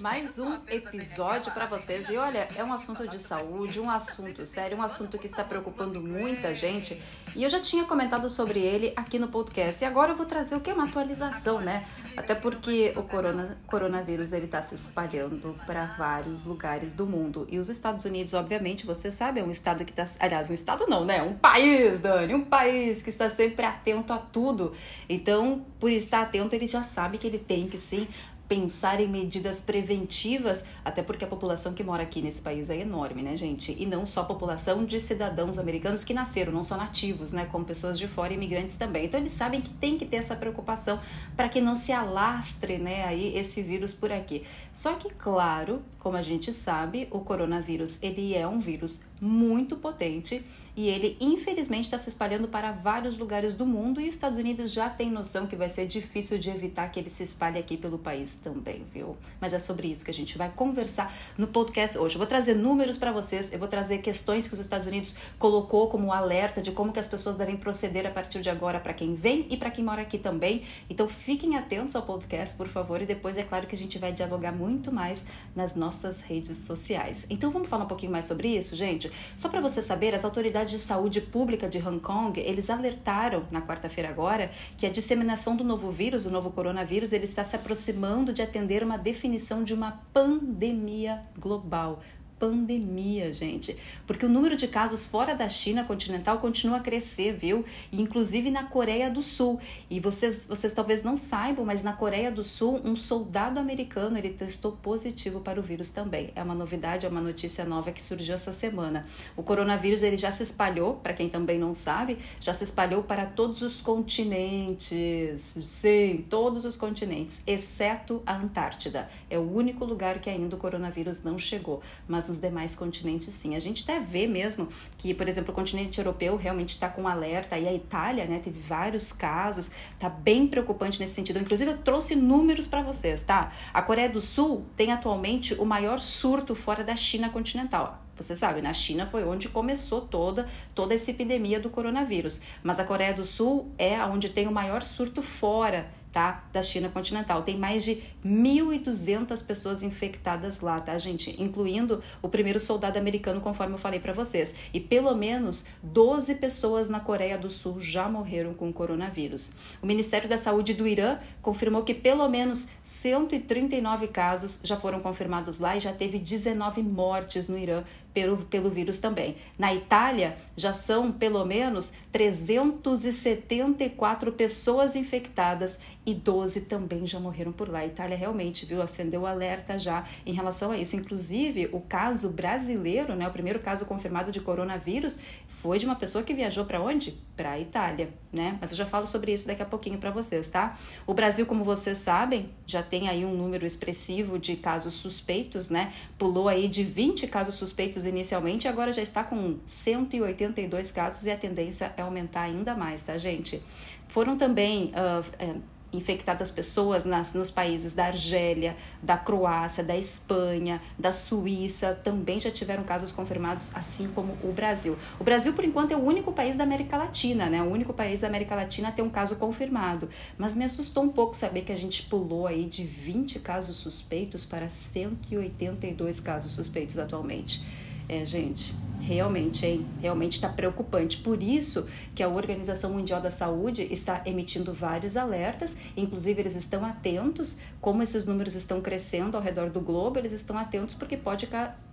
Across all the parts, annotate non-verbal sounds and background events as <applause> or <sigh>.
mais um episódio para vocês. E olha, é um assunto de saúde, um assunto sério, um assunto que está preocupando muita gente. E eu já tinha comentado sobre ele aqui no podcast. E agora eu vou trazer o que é uma atualização, né? Até porque o corona, coronavírus ele está se espalhando para vários lugares do mundo. E os Estados Unidos, obviamente, você sabe, é um estado que está. Aliás, um estado não, né? Um país, Dani, um país que está sempre atento a tudo. Então, por estar atento, ele já sabe que ele tem que sim pensar em medidas preventivas, até porque a população que mora aqui nesse país é enorme, né, gente? E não só a população de cidadãos americanos que nasceram, não só nativos, né, como pessoas de fora, imigrantes também. Então eles sabem que tem que ter essa preocupação para que não se alastre, né, aí esse vírus por aqui. Só que, claro, como a gente sabe, o coronavírus, ele é um vírus muito potente e ele infelizmente está se espalhando para vários lugares do mundo e os Estados Unidos já tem noção que vai ser difícil de evitar que ele se espalhe aqui pelo país também, viu? Mas é sobre isso que a gente vai conversar no podcast hoje. Eu vou trazer números para vocês, eu vou trazer questões que os Estados Unidos colocou como alerta de como que as pessoas devem proceder a partir de agora para quem vem e para quem mora aqui também. Então fiquem atentos ao podcast, por favor, e depois é claro que a gente vai dialogar muito mais nas nossas redes sociais. Então vamos falar um pouquinho mais sobre isso, gente? Só para você saber, as autoridades de Saúde Pública de Hong Kong, eles alertaram na quarta-feira agora que a disseminação do novo vírus, o novo coronavírus, ele está se aproximando de atender uma definição de uma pandemia global pandemia, gente. Porque o número de casos fora da China continental continua a crescer, viu? E inclusive na Coreia do Sul. E vocês, vocês talvez não saibam, mas na Coreia do Sul, um soldado americano ele testou positivo para o vírus também. É uma novidade, é uma notícia nova que surgiu essa semana. O coronavírus ele já se espalhou, para quem também não sabe, já se espalhou para todos os continentes. Sim, todos os continentes, exceto a Antártida. É o único lugar que ainda o coronavírus não chegou. Mas nos demais continentes sim. A gente até vê mesmo que, por exemplo, o continente europeu realmente está com alerta e a Itália, né, teve vários casos, tá bem preocupante nesse sentido. Inclusive, eu trouxe números para vocês, tá? A Coreia do Sul tem atualmente o maior surto fora da China continental. Você sabe, na China foi onde começou toda, toda essa epidemia do coronavírus. Mas a Coreia do Sul é onde tem o maior surto fora tá? Da China continental. Tem mais de 1.200 pessoas infectadas lá, tá, gente? Incluindo o primeiro soldado americano, conforme eu falei para vocês. E pelo menos 12 pessoas na Coreia do Sul já morreram com o coronavírus. O Ministério da Saúde do Irã confirmou que pelo menos 139 casos já foram confirmados lá e já teve 19 mortes no Irã pelo, pelo vírus também. Na Itália, já são pelo menos 374 pessoas infectadas e 12 também já morreram por lá. A Itália realmente, viu, acendeu alerta já em relação a isso. Inclusive, o caso brasileiro, né, o primeiro caso confirmado de coronavírus, foi de uma pessoa que viajou para onde? Para a Itália, né? Mas eu já falo sobre isso daqui a pouquinho para vocês, tá? O Brasil, como vocês sabem, já tem aí um número expressivo de casos suspeitos, né? Pulou aí de 20 casos suspeitos inicialmente, agora já está com 182 casos e a tendência é aumentar ainda mais, tá, gente? Foram também uh, infectadas pessoas nas, nos países da Argélia, da Croácia, da Espanha, da Suíça, também já tiveram casos confirmados, assim como o Brasil. O Brasil, por enquanto, é o único país da América Latina, né? O único país da América Latina a ter um caso confirmado. Mas me assustou um pouco saber que a gente pulou aí de 20 casos suspeitos para 182 casos suspeitos atualmente. É, gente, realmente, hein? Realmente está preocupante. Por isso que a Organização Mundial da Saúde está emitindo vários alertas, inclusive eles estão atentos, como esses números estão crescendo ao redor do globo, eles estão atentos porque pode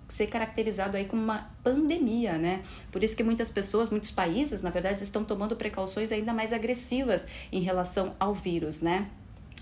ser caracterizado aí como uma pandemia, né? Por isso que muitas pessoas, muitos países, na verdade, estão tomando precauções ainda mais agressivas em relação ao vírus, né?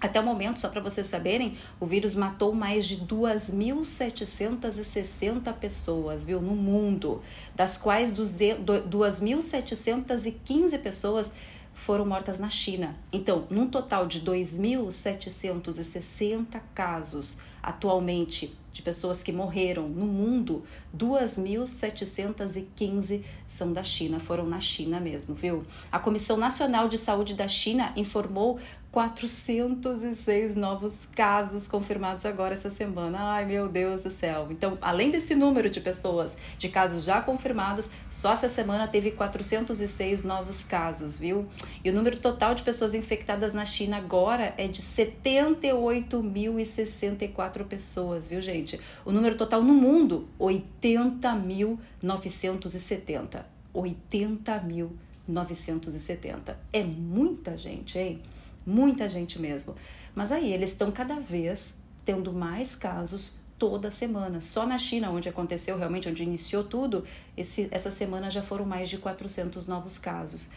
Até o momento, só para vocês saberem, o vírus matou mais de 2.760 pessoas, viu, no mundo, das quais 2.715 pessoas foram mortas na China. Então, num total de 2.760 casos atualmente de pessoas que morreram no mundo, 2.715 são da China, foram na China mesmo, viu? A Comissão Nacional de Saúde da China informou 406 novos casos confirmados agora essa semana. Ai, meu Deus do céu. Então, além desse número de pessoas, de casos já confirmados, só essa semana teve 406 novos casos, viu? E o número total de pessoas infectadas na China agora é de 78.064 pessoas, viu, gente? O número total no mundo, 80.970. 80.970. É muita gente, hein? muita gente mesmo. Mas aí eles estão cada vez tendo mais casos toda semana. Só na China, onde aconteceu realmente, onde iniciou tudo, esse, essa semana já foram mais de 400 novos casos.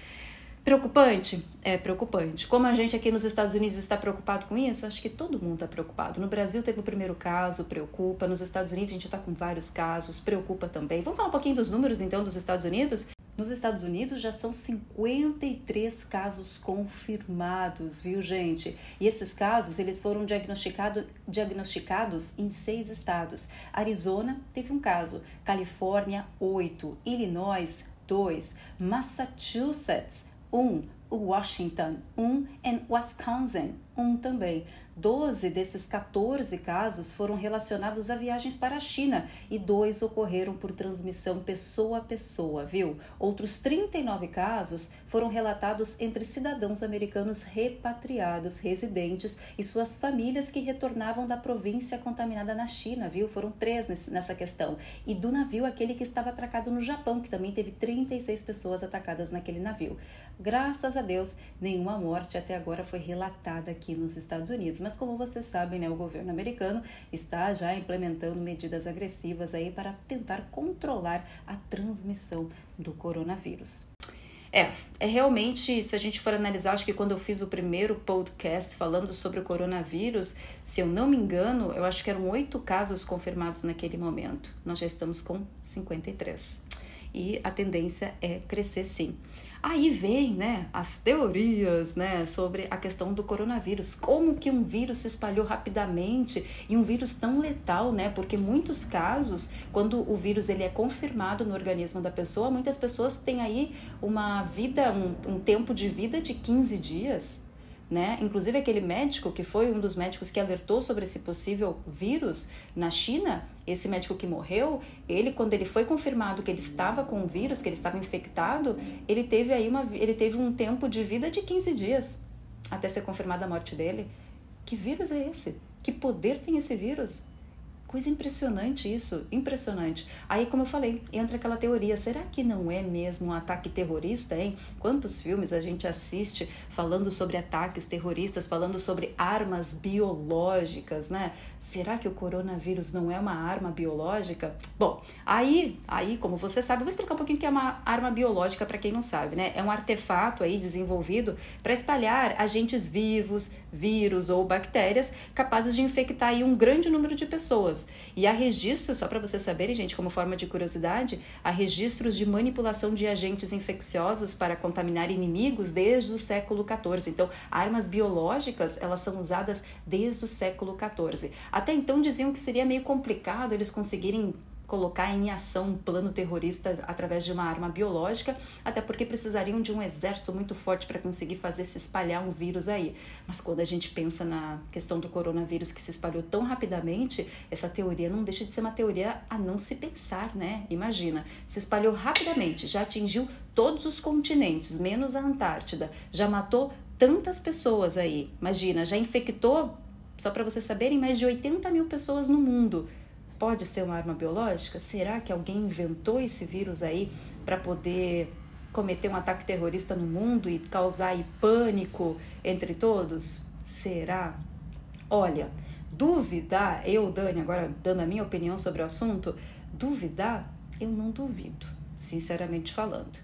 Preocupante? É preocupante. Como a gente aqui nos Estados Unidos está preocupado com isso, acho que todo mundo está preocupado. No Brasil teve o primeiro caso, preocupa. Nos Estados Unidos a gente está com vários casos, preocupa também. Vamos falar um pouquinho dos números então dos Estados Unidos? Nos Estados Unidos já são 53 casos confirmados, viu, gente? E esses casos, eles foram diagnosticado, diagnosticados em seis estados. Arizona teve um caso, Califórnia, oito, Illinois, dois, Massachusetts, um, Washington, um, e Wisconsin, um também. 12 desses 14 casos foram relacionados a viagens para a China e dois ocorreram por transmissão pessoa a pessoa, viu? Outros 39 casos foram relatados entre cidadãos americanos repatriados, residentes e suas famílias que retornavam da província contaminada na China, viu? Foram três nessa questão. E do navio, aquele que estava atracado no Japão, que também teve 36 pessoas atacadas naquele navio. Graças a Deus, nenhuma morte até agora foi relatada aqui nos Estados Unidos mas como vocês sabem, né, o governo americano está já implementando medidas agressivas aí para tentar controlar a transmissão do coronavírus. É, é realmente, se a gente for analisar, acho que quando eu fiz o primeiro podcast falando sobre o coronavírus, se eu não me engano, eu acho que eram oito casos confirmados naquele momento. Nós já estamos com 53. E a tendência é crescer sim. Aí vem, né, as teorias, né, sobre a questão do coronavírus, como que um vírus se espalhou rapidamente e um vírus tão letal, né? Porque muitos casos, quando o vírus ele é confirmado no organismo da pessoa, muitas pessoas têm aí uma vida, um, um tempo de vida de 15 dias, né? Inclusive aquele médico que foi um dos médicos que alertou sobre esse possível vírus na China, esse médico que morreu, ele quando ele foi confirmado que ele estava com o vírus, que ele estava infectado, ele teve aí uma ele teve um tempo de vida de 15 dias até ser confirmada a morte dele. Que vírus é esse? Que poder tem esse vírus? Coisa impressionante isso, impressionante. Aí, como eu falei, entra aquela teoria: será que não é mesmo um ataque terrorista, hein? Quantos filmes a gente assiste falando sobre ataques terroristas, falando sobre armas biológicas, né? Será que o coronavírus não é uma arma biológica? Bom, aí, aí, como você sabe, eu vou explicar um pouquinho o que é uma arma biológica para quem não sabe, né? É um artefato aí desenvolvido para espalhar agentes vivos, vírus ou bactérias capazes de infectar aí um grande número de pessoas pessoas. E há registros, só para vocês saberem, gente, como forma de curiosidade, há registros de manipulação de agentes infecciosos para contaminar inimigos desde o século XIV. Então, armas biológicas, elas são usadas desde o século XIV. Até então diziam que seria meio complicado eles conseguirem colocar em ação um plano terrorista através de uma arma biológica, até porque precisariam de um exército muito forte para conseguir fazer se espalhar um vírus aí. Mas quando a gente pensa na questão do coronavírus que se espalhou tão rapidamente, essa teoria não deixa de ser uma teoria a não se pensar, né? Imagina, se espalhou rapidamente, já atingiu todos os continentes, menos a Antártida, já matou tantas pessoas aí. Imagina, já infectou, só para vocês saberem, mais de 80 mil pessoas no mundo pode ser uma arma biológica? Será que alguém inventou esse vírus aí para poder cometer um ataque terrorista no mundo e causar aí pânico entre todos? Será? Olha, duvidar, eu, Dani, agora dando a minha opinião sobre o assunto, duvidar, eu não duvido, sinceramente falando.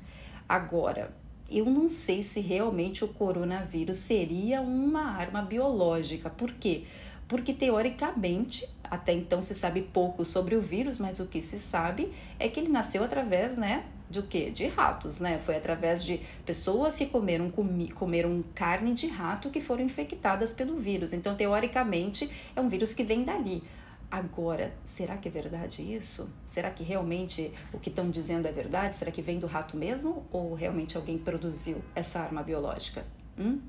Agora, eu não sei se realmente o coronavírus seria uma arma biológica. Por quê? Porque teoricamente até então se sabe pouco sobre o vírus, mas o que se sabe é que ele nasceu através, né, de o quê? De ratos, né? Foi através de pessoas que comeram, comi, comeram carne de rato que foram infectadas pelo vírus. Então, teoricamente, é um vírus que vem dali. Agora, será que é verdade isso? Será que realmente o que estão dizendo é verdade? Será que vem do rato mesmo? Ou realmente alguém produziu essa arma biológica? Hum?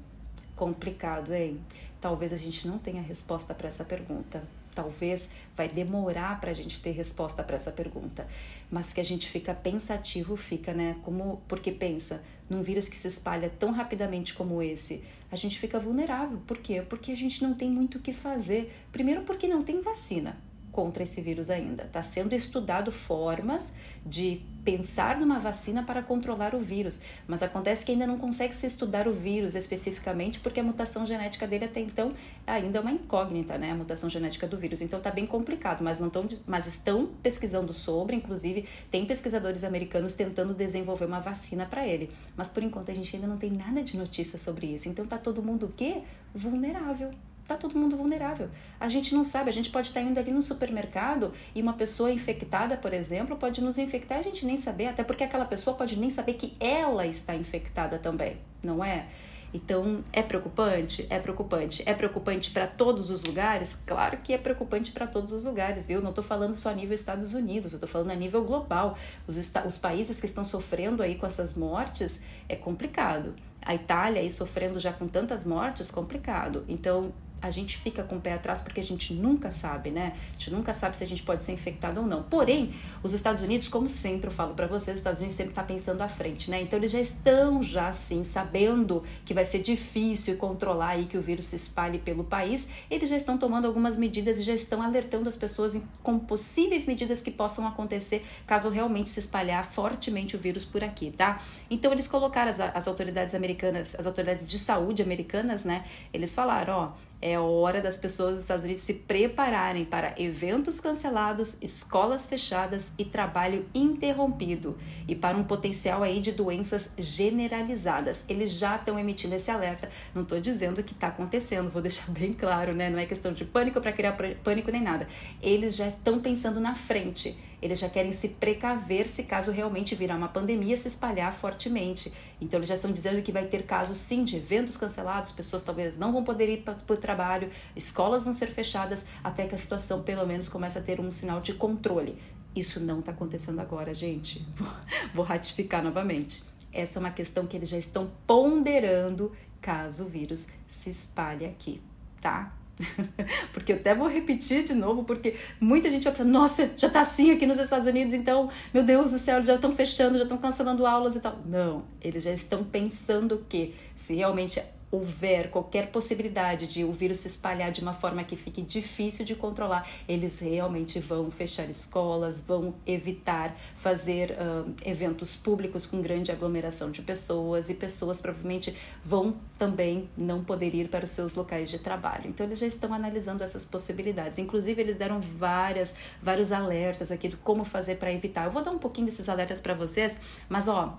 Complicado, hein? Talvez a gente não tenha resposta para essa pergunta. Talvez vai demorar para a gente ter resposta para essa pergunta, mas que a gente fica pensativo, fica, né? Como porque pensa num vírus que se espalha tão rapidamente como esse, a gente fica vulnerável. Por quê? Porque a gente não tem muito o que fazer. Primeiro, porque não tem vacina contra esse vírus ainda. Está sendo estudado formas de pensar numa vacina para controlar o vírus, mas acontece que ainda não consegue se estudar o vírus especificamente porque a mutação genética dele até então ainda é uma incógnita, né? A mutação genética do vírus. Então está bem complicado, mas não tão, mas estão pesquisando sobre, inclusive tem pesquisadores americanos tentando desenvolver uma vacina para ele. Mas por enquanto a gente ainda não tem nada de notícia sobre isso. Então tá todo mundo o quê? Vulnerável tá todo mundo vulnerável. A gente não sabe, a gente pode estar indo ali no supermercado e uma pessoa infectada, por exemplo, pode nos infectar, a gente nem saber, até porque aquela pessoa pode nem saber que ela está infectada também, não é? Então, é preocupante? É preocupante. É preocupante para todos os lugares? Claro que é preocupante para todos os lugares, viu? Não estou falando só a nível Estados Unidos, eu estou falando a nível global. Os, os países que estão sofrendo aí com essas mortes é complicado. A Itália aí sofrendo já com tantas mortes, complicado. Então, a gente fica com o pé atrás porque a gente nunca sabe, né? A gente nunca sabe se a gente pode ser infectado ou não. Porém, os Estados Unidos, como sempre eu falo para vocês, os Estados Unidos sempre está pensando à frente, né? Então eles já estão já assim sabendo que vai ser difícil controlar aí que o vírus se espalhe pelo país. Eles já estão tomando algumas medidas e já estão alertando as pessoas com possíveis medidas que possam acontecer caso realmente se espalhar fortemente o vírus por aqui, tá? Então eles colocaram as, as autoridades americanas, as autoridades de saúde americanas, né? Eles falaram, ó, é hora das pessoas dos Estados Unidos se prepararem para eventos cancelados, escolas fechadas e trabalho interrompido e para um potencial aí de doenças generalizadas. Eles já estão emitindo esse alerta. Não estou dizendo que está acontecendo, vou deixar bem claro, né? Não é questão de pânico para criar pânico nem nada. Eles já estão pensando na frente. Eles já querem se precaver se caso realmente virar uma pandemia se espalhar fortemente. Então eles já estão dizendo que vai ter casos sim de eventos cancelados, pessoas talvez não vão poder ir para o trabalho, escolas vão ser fechadas até que a situação pelo menos comece a ter um sinal de controle. Isso não está acontecendo agora, gente. <laughs> Vou ratificar novamente. Essa é uma questão que eles já estão ponderando caso o vírus se espalhe aqui, tá? <laughs> porque eu até vou repetir de novo, porque muita gente vai pensar, nossa, já tá assim aqui nos Estados Unidos, então, meu Deus do céu, eles já estão fechando, já estão cancelando aulas e tal. Não, eles já estão pensando que se realmente houver qualquer possibilidade de o vírus se espalhar de uma forma que fique difícil de controlar, eles realmente vão fechar escolas, vão evitar fazer uh, eventos públicos com grande aglomeração de pessoas e pessoas provavelmente vão também não poder ir para os seus locais de trabalho. Então eles já estão analisando essas possibilidades. Inclusive eles deram várias vários alertas aqui do como fazer para evitar. Eu vou dar um pouquinho desses alertas para vocês, mas ó,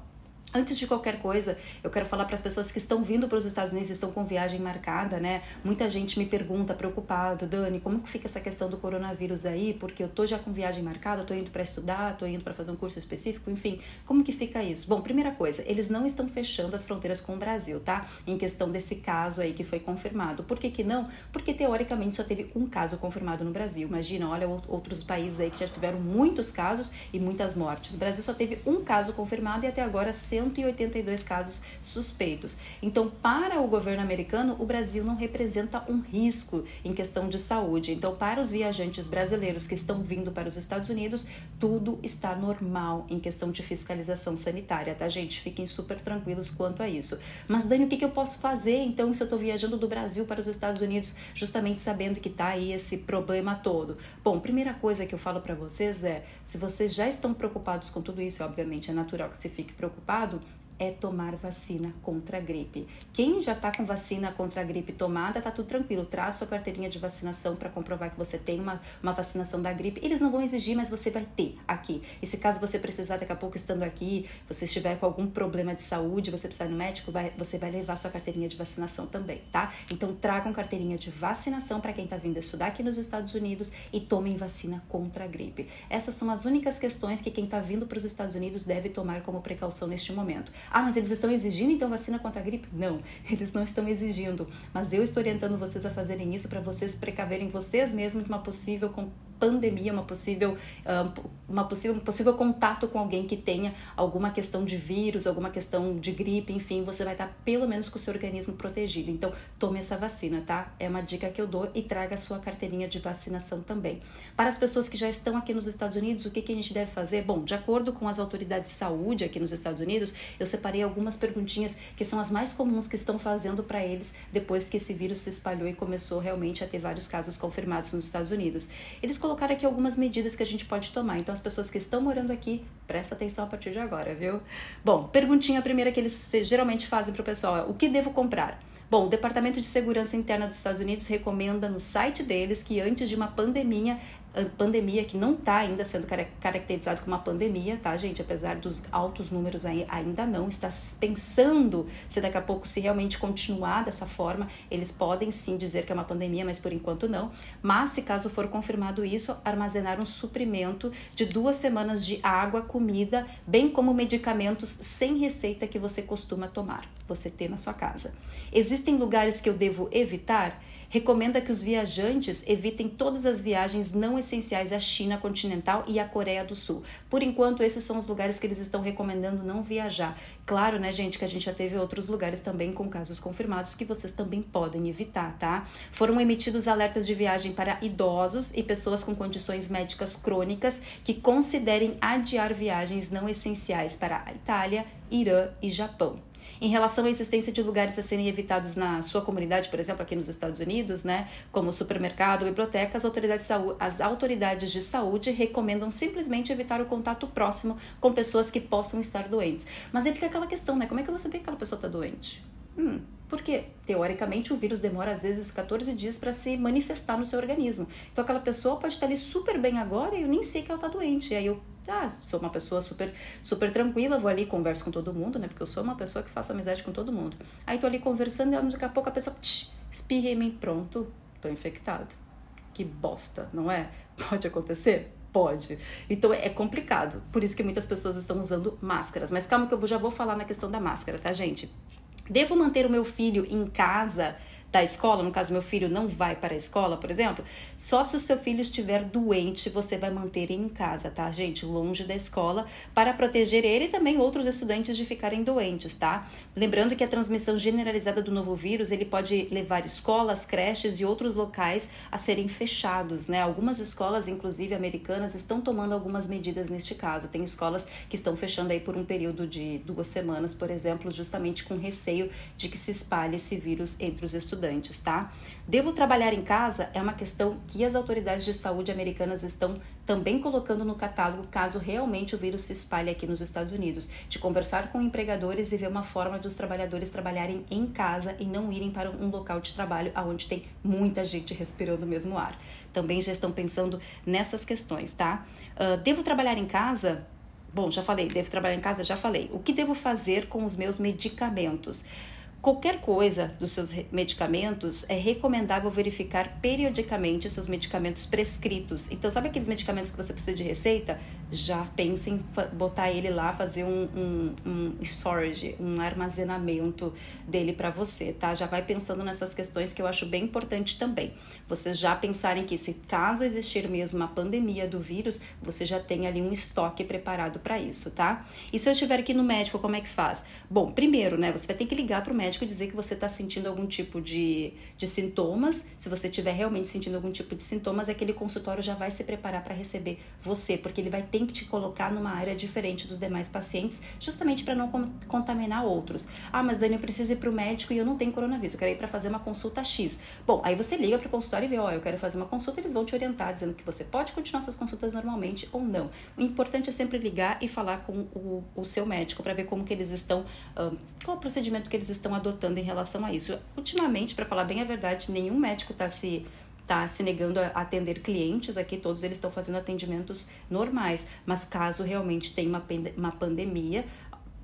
Antes de qualquer coisa, eu quero falar para as pessoas que estão vindo para os Estados Unidos, estão com viagem marcada, né? Muita gente me pergunta, preocupado, Dani, como que fica essa questão do coronavírus aí? Porque eu tô já com viagem marcada, tô indo para estudar, tô indo para fazer um curso específico, enfim, como que fica isso? Bom, primeira coisa, eles não estão fechando as fronteiras com o Brasil, tá? Em questão desse caso aí que foi confirmado. Por que que não? Porque teoricamente só teve um caso confirmado no Brasil. Imagina, olha outros países aí que já tiveram muitos casos e muitas mortes. O Brasil só teve um caso confirmado e até agora 182 casos suspeitos. Então, para o governo americano, o Brasil não representa um risco em questão de saúde. Então, para os viajantes brasileiros que estão vindo para os Estados Unidos, tudo está normal em questão de fiscalização sanitária, tá, gente? Fiquem super tranquilos quanto a isso. Mas, Dani, o que, eu posso fazer então se eu estou viajando do Brasil para os Estados Unidos, justamente sabendo que está aí esse problema todo? Bom, primeira coisa que eu falo para vocês é: se vocês já estão preocupados com tudo isso, obviamente é natural que você fique preocupado раду é tomar vacina contra a gripe. Quem já está com vacina contra a gripe tomada, tá tudo tranquilo. Traz sua carteirinha de vacinação para comprovar que você tem uma, uma vacinação da gripe. Eles não vão exigir, mas você vai ter aqui. E se caso você precisar daqui a pouco estando aqui, você estiver com algum problema de saúde, você precisar ir no médico, vai, você vai levar sua carteirinha de vacinação também, tá? Então tragam carteirinha de vacinação para quem está vindo estudar aqui nos Estados Unidos e tomem vacina contra a gripe. Essas são as únicas questões que quem está vindo para os Estados Unidos deve tomar como precaução neste momento. Ah, mas eles estão exigindo então vacina contra a gripe? Não, <laughs> eles não estão exigindo. Mas eu estou orientando vocês a fazerem isso para vocês precaverem vocês mesmos de uma possível pandemia, uma possível, uma possível, um possível contato com alguém que tenha alguma questão de vírus, alguma questão de gripe, enfim, você vai estar pelo menos com o seu organismo protegido. Então, tome essa vacina, tá? É uma dica que eu dou e traga a sua carteirinha de vacinação também. Para as pessoas que já estão aqui nos Estados Unidos, o que, que a gente deve fazer? Bom, de acordo com as autoridades de saúde aqui nos Estados Unidos, eu separei algumas perguntinhas que são as mais comuns que estão fazendo para eles depois que esse vírus se espalhou e começou realmente a ter vários casos confirmados nos Estados Unidos. Eles colocaram aqui algumas medidas que a gente pode tomar. Então, as pessoas que estão morando aqui, presta atenção a partir de agora, viu? Bom, perguntinha primeira que eles geralmente fazem para o pessoal é: o que devo comprar? Bom, o Departamento de Segurança Interna dos Estados Unidos recomenda no site deles que antes de uma pandemia pandemia que não está ainda sendo caracterizado como uma pandemia, tá, gente? Apesar dos altos números ainda não. Está pensando se daqui a pouco, se realmente continuar dessa forma, eles podem sim dizer que é uma pandemia, mas por enquanto não. Mas, se caso for confirmado isso, armazenar um suprimento de duas semanas de água, comida, bem como medicamentos sem receita que você costuma tomar, você ter na sua casa. Existem lugares que eu devo evitar? Recomenda que os viajantes evitem todas as viagens não essenciais à China continental e à Coreia do Sul. Por enquanto, esses são os lugares que eles estão recomendando não viajar. Claro, né, gente, que a gente já teve outros lugares também com casos confirmados que vocês também podem evitar, tá? Foram emitidos alertas de viagem para idosos e pessoas com condições médicas crônicas que considerem adiar viagens não essenciais para a Itália, Irã e Japão em relação à existência de lugares a serem evitados na sua comunidade, por exemplo, aqui nos Estados Unidos, né, como supermercado biblioteca, as autoridades, de saúde, as autoridades de saúde recomendam simplesmente evitar o contato próximo com pessoas que possam estar doentes. Mas aí fica aquela questão, né? Como é que você vê que aquela pessoa está doente? Hum, porque, teoricamente, o vírus demora às vezes 14 dias para se manifestar no seu organismo. Então, aquela pessoa pode estar ali super bem agora e eu nem sei que ela está doente. E aí eu ah, sou uma pessoa super, super tranquila, vou ali converso com todo mundo, né? Porque eu sou uma pessoa que faço amizade com todo mundo. Aí tô ali conversando e daqui a pouco a pessoa espirra em mim, pronto, tô infectado. Que bosta, não é? <laughs> Pode acontecer? Pode. Então é complicado. Por isso que muitas pessoas estão usando máscaras. Mas calma que eu já vou falar na questão da máscara, tá, gente? Devo manter o meu filho em casa da escola, no caso meu filho não vai para a escola, por exemplo, só se o seu filho estiver doente, você vai manter em casa, tá, gente? Longe da escola, para proteger ele e também outros estudantes de ficarem doentes, tá? Lembrando que a transmissão generalizada do novo vírus, ele pode levar escolas, creches e outros locais a serem fechados, né? Algumas escolas, inclusive americanas, estão tomando algumas medidas neste caso. Tem escolas que estão fechando aí por um período de duas semanas, por exemplo, justamente com receio de que se espalhe esse vírus entre os estudantes estudantes, tá? Devo trabalhar em casa é uma questão que as autoridades de saúde americanas estão também colocando no catálogo caso realmente o vírus se espalhe aqui nos Estados Unidos, de conversar com empregadores e ver uma forma de os trabalhadores trabalharem em casa e não irem para um local de trabalho onde tem muita gente respirando o mesmo ar. Também já estão pensando nessas questões, tá? Uh, devo trabalhar em casa? Bom, já falei, devo trabalhar em casa? Já falei. O que devo fazer com os meus medicamentos? Qualquer coisa dos seus medicamentos é recomendável verificar periodicamente seus medicamentos prescritos. Então, sabe aqueles medicamentos que você precisa de receita? Já pense em botar ele lá, fazer um, um, um storage, um armazenamento dele para você, tá? Já vai pensando nessas questões que eu acho bem importante também. Vocês já pensarem que, se caso existir mesmo uma pandemia do vírus, você já tem ali um estoque preparado para isso, tá? E se eu estiver aqui no médico, como é que faz? Bom, primeiro, né, você vai ter que ligar para o médico médico dizer que você está sentindo algum tipo de, de sintomas. Se você estiver realmente sentindo algum tipo de sintomas, aquele consultório já vai se preparar para receber você, porque ele vai ter que te colocar numa área diferente dos demais pacientes, justamente para não contaminar outros. Ah, mas Dani, eu preciso ir para o médico e eu não tenho coronavírus, eu quero ir para fazer uma consulta X. Bom, aí você liga para o consultório e vê, ó, oh, eu quero fazer uma consulta, eles vão te orientar, dizendo que você pode continuar suas consultas normalmente ou não. O importante é sempre ligar e falar com o, o seu médico para ver como que eles estão, qual o procedimento que eles estão adotando em relação a isso. Ultimamente, para falar bem a verdade, nenhum médico está se tá se negando a atender clientes aqui, todos eles estão fazendo atendimentos normais, mas caso realmente tenha uma, uma pandemia,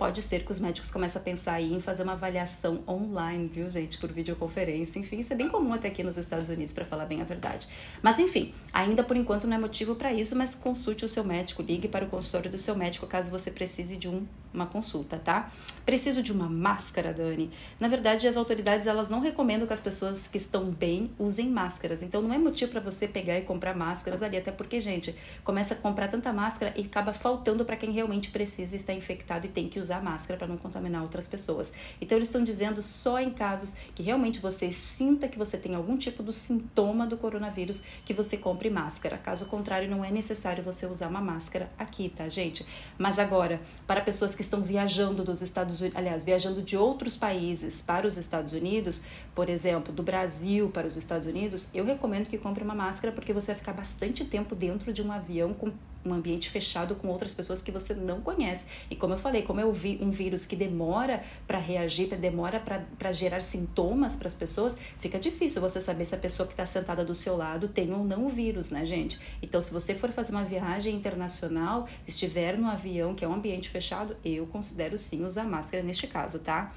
pode ser que os médicos comecem a pensar em fazer uma avaliação online, viu, gente, por videoconferência. Enfim, isso é bem comum até aqui nos Estados Unidos, para falar bem a verdade. Mas enfim, ainda por enquanto não é motivo para isso, mas consulte o seu médico, ligue para o consultório do seu médico caso você precise de um, uma consulta, tá? Preciso de uma máscara, Dani. Na verdade, as autoridades elas não recomendam que as pessoas que estão bem usem máscaras. Então não é motivo para você pegar e comprar máscaras ali, até porque, gente, começa a comprar tanta máscara e acaba faltando para quem realmente precisa e está infectado e tem que usar máscara para não contaminar outras pessoas. Então eles estão dizendo só em casos que realmente você sinta que você tem algum tipo de sintoma do coronavírus que você compre máscara. Caso contrário, não é necessário você usar uma máscara aqui, tá, gente? Mas agora, para pessoas que estão viajando dos Estados Unidos, aliás, viajando de outros países para os Estados Unidos, por exemplo, do Brasil para os Estados Unidos, eu recomendo que compre uma máscara porque você vai ficar bastante tempo dentro de um avião com um ambiente fechado com outras pessoas que você não conhece. E como eu falei, como é um vírus que demora para reagir, demora para gerar sintomas para as pessoas, fica difícil você saber se a pessoa que está sentada do seu lado tem ou não o vírus, né, gente? Então, se você for fazer uma viagem internacional, estiver no avião, que é um ambiente fechado, eu considero sim usar máscara neste caso, tá?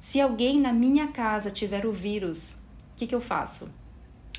Se alguém na minha casa tiver o vírus, o que, que eu faço?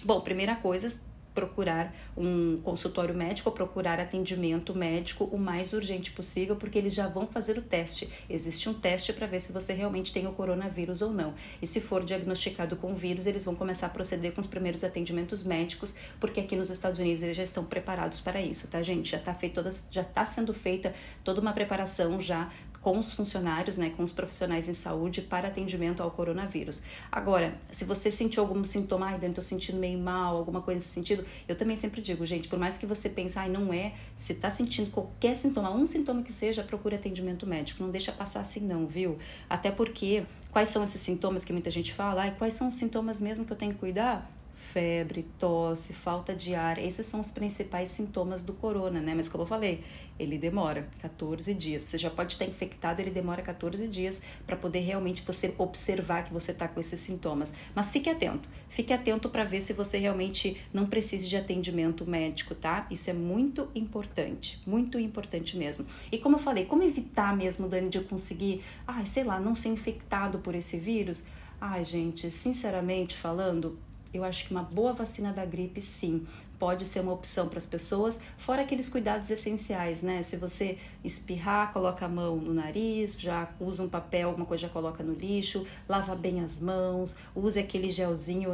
Bom, primeira coisa, procurar um consultório médico ou procurar atendimento médico o mais urgente possível, porque eles já vão fazer o teste. Existe um teste para ver se você realmente tem o coronavírus ou não. E se for diagnosticado com o vírus, eles vão começar a proceder com os primeiros atendimentos médicos, porque aqui nos Estados Unidos eles já estão preparados para isso, tá, gente? Já está todas, já está sendo feita toda uma preparação já com os funcionários, né, com os profissionais em saúde para atendimento ao coronavírus. Agora, se você sentiu algum sintoma, ai, Dani, tô sentindo meio mal, alguma coisa nesse sentido, eu também sempre digo, gente, por mais que você pense, ai, não é, se tá sentindo qualquer sintoma, um sintoma que seja, procure atendimento médico, não deixa passar assim não, viu? Até porque, quais são esses sintomas que muita gente fala? Ai, quais são os sintomas mesmo que eu tenho que cuidar? Febre, tosse, falta de ar, esses são os principais sintomas do corona, né? Mas como eu falei, ele demora 14 dias. Você já pode estar infectado, ele demora 14 dias para poder realmente você observar que você está com esses sintomas. Mas fique atento, fique atento para ver se você realmente não precisa de atendimento médico, tá? Isso é muito importante, muito importante mesmo. E como eu falei, como evitar mesmo, Dani, de eu conseguir, ai, sei lá, não ser infectado por esse vírus? Ai, gente, sinceramente falando, eu acho que uma boa vacina da gripe, sim, pode ser uma opção para as pessoas, fora aqueles cuidados essenciais, né? Se você espirrar, coloca a mão no nariz, já usa um papel, alguma coisa já coloca no lixo, lava bem as mãos, use aquele gelzinho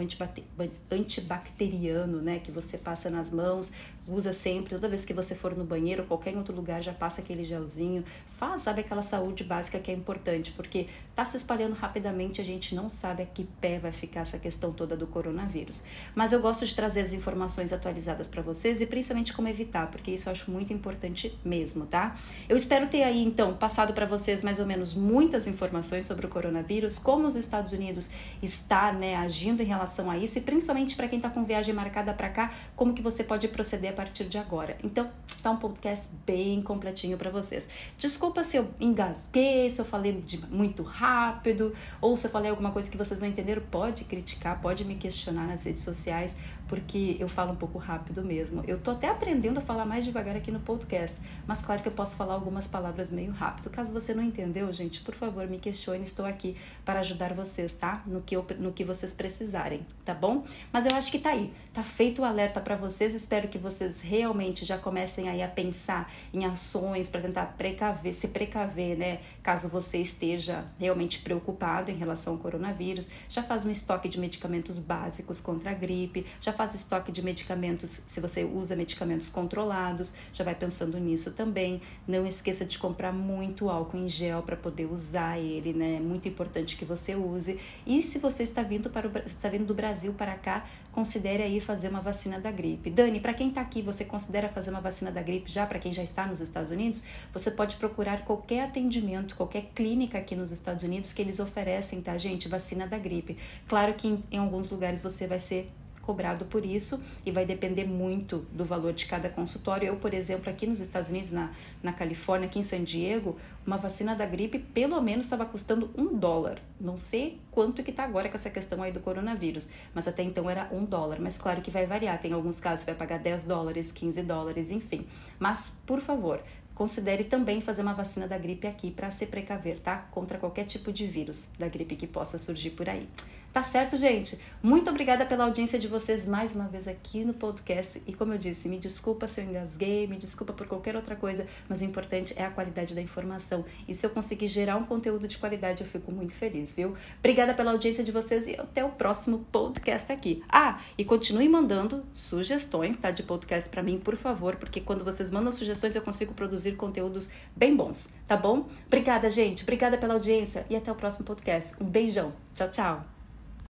antibacteriano, né, que você passa nas mãos, usa sempre, toda vez que você for no banheiro, qualquer outro lugar, já passa aquele gelzinho. Faz, sabe, aquela saúde básica que é importante, porque tá se espalhando rapidamente, a gente não sabe a que pé vai ficar essa questão toda do coronavírus. Mas eu gosto de trazer as informações atualizadas para vocês e principalmente como evitar, porque isso eu acho muito importante mesmo, tá? Eu espero ter aí então passado para vocês mais ou menos muitas informações sobre o coronavírus, como os Estados Unidos está, né, agindo em relação a isso e principalmente para quem está com viagem marcada para cá, como que você pode proceder a partir de agora. Então, tá um podcast bem completinho para vocês. Desculpa se eu engasguei, se eu falei de muito rápido ou se eu falei alguma coisa que vocês não entenderam, pode criticar, pode me questionar nas redes sociais, porque eu falo um pouco rápido mesmo. Eu tô até aprendendo a falar mais devagar aqui no podcast, mas claro que eu posso falar algumas palavras meio rápido. Caso você não entendeu, gente, por favor, me questione, estou aqui para ajudar vocês, tá? No que, eu, no que vocês precisarem, tá bom? Mas eu acho que tá aí, tá feito o alerta para vocês. Espero que vocês realmente já comecem aí a pensar em ações para tentar precaver, se precaver, né? Caso você esteja realmente preocupado em relação ao coronavírus, já faz um estoque de medicamentos básicos contra a gripe, já faz estoque de medicamentos medicamentos, se você usa medicamentos controlados, já vai pensando nisso também. Não esqueça de comprar muito álcool em gel para poder usar ele, né? É muito importante que você use. E se você está vindo para o, está vindo do Brasil para cá, considere aí fazer uma vacina da gripe. Dani, para quem está aqui, você considera fazer uma vacina da gripe já para quem já está nos Estados Unidos? Você pode procurar qualquer atendimento, qualquer clínica aqui nos Estados Unidos que eles oferecem, tá, gente? Vacina da gripe. Claro que em, em alguns lugares você vai ser cobrado por isso e vai depender muito do valor de cada consultório. Eu, por exemplo, aqui nos Estados Unidos, na, na Califórnia, aqui em San Diego, uma vacina da gripe pelo menos estava custando um dólar. Não sei quanto que está agora com essa questão aí do coronavírus, mas até então era um dólar. Mas claro que vai variar, tem alguns casos que vai pagar 10 dólares, 15 dólares, enfim. Mas, por favor, considere também fazer uma vacina da gripe aqui para se precaver, tá? Contra qualquer tipo de vírus da gripe que possa surgir por aí. Tá certo, gente? Muito obrigada pela audiência de vocês mais uma vez aqui no podcast. E como eu disse, me desculpa se eu engasguei, me desculpa por qualquer outra coisa, mas o importante é a qualidade da informação. E se eu conseguir gerar um conteúdo de qualidade, eu fico muito feliz, viu? Obrigada pela audiência de vocês e até o próximo podcast aqui. Ah, e continue mandando sugestões, tá? De podcast para mim, por favor, porque quando vocês mandam sugestões, eu consigo produzir conteúdos bem bons, tá bom? Obrigada, gente. Obrigada pela audiência e até o próximo podcast. Um beijão. Tchau, tchau.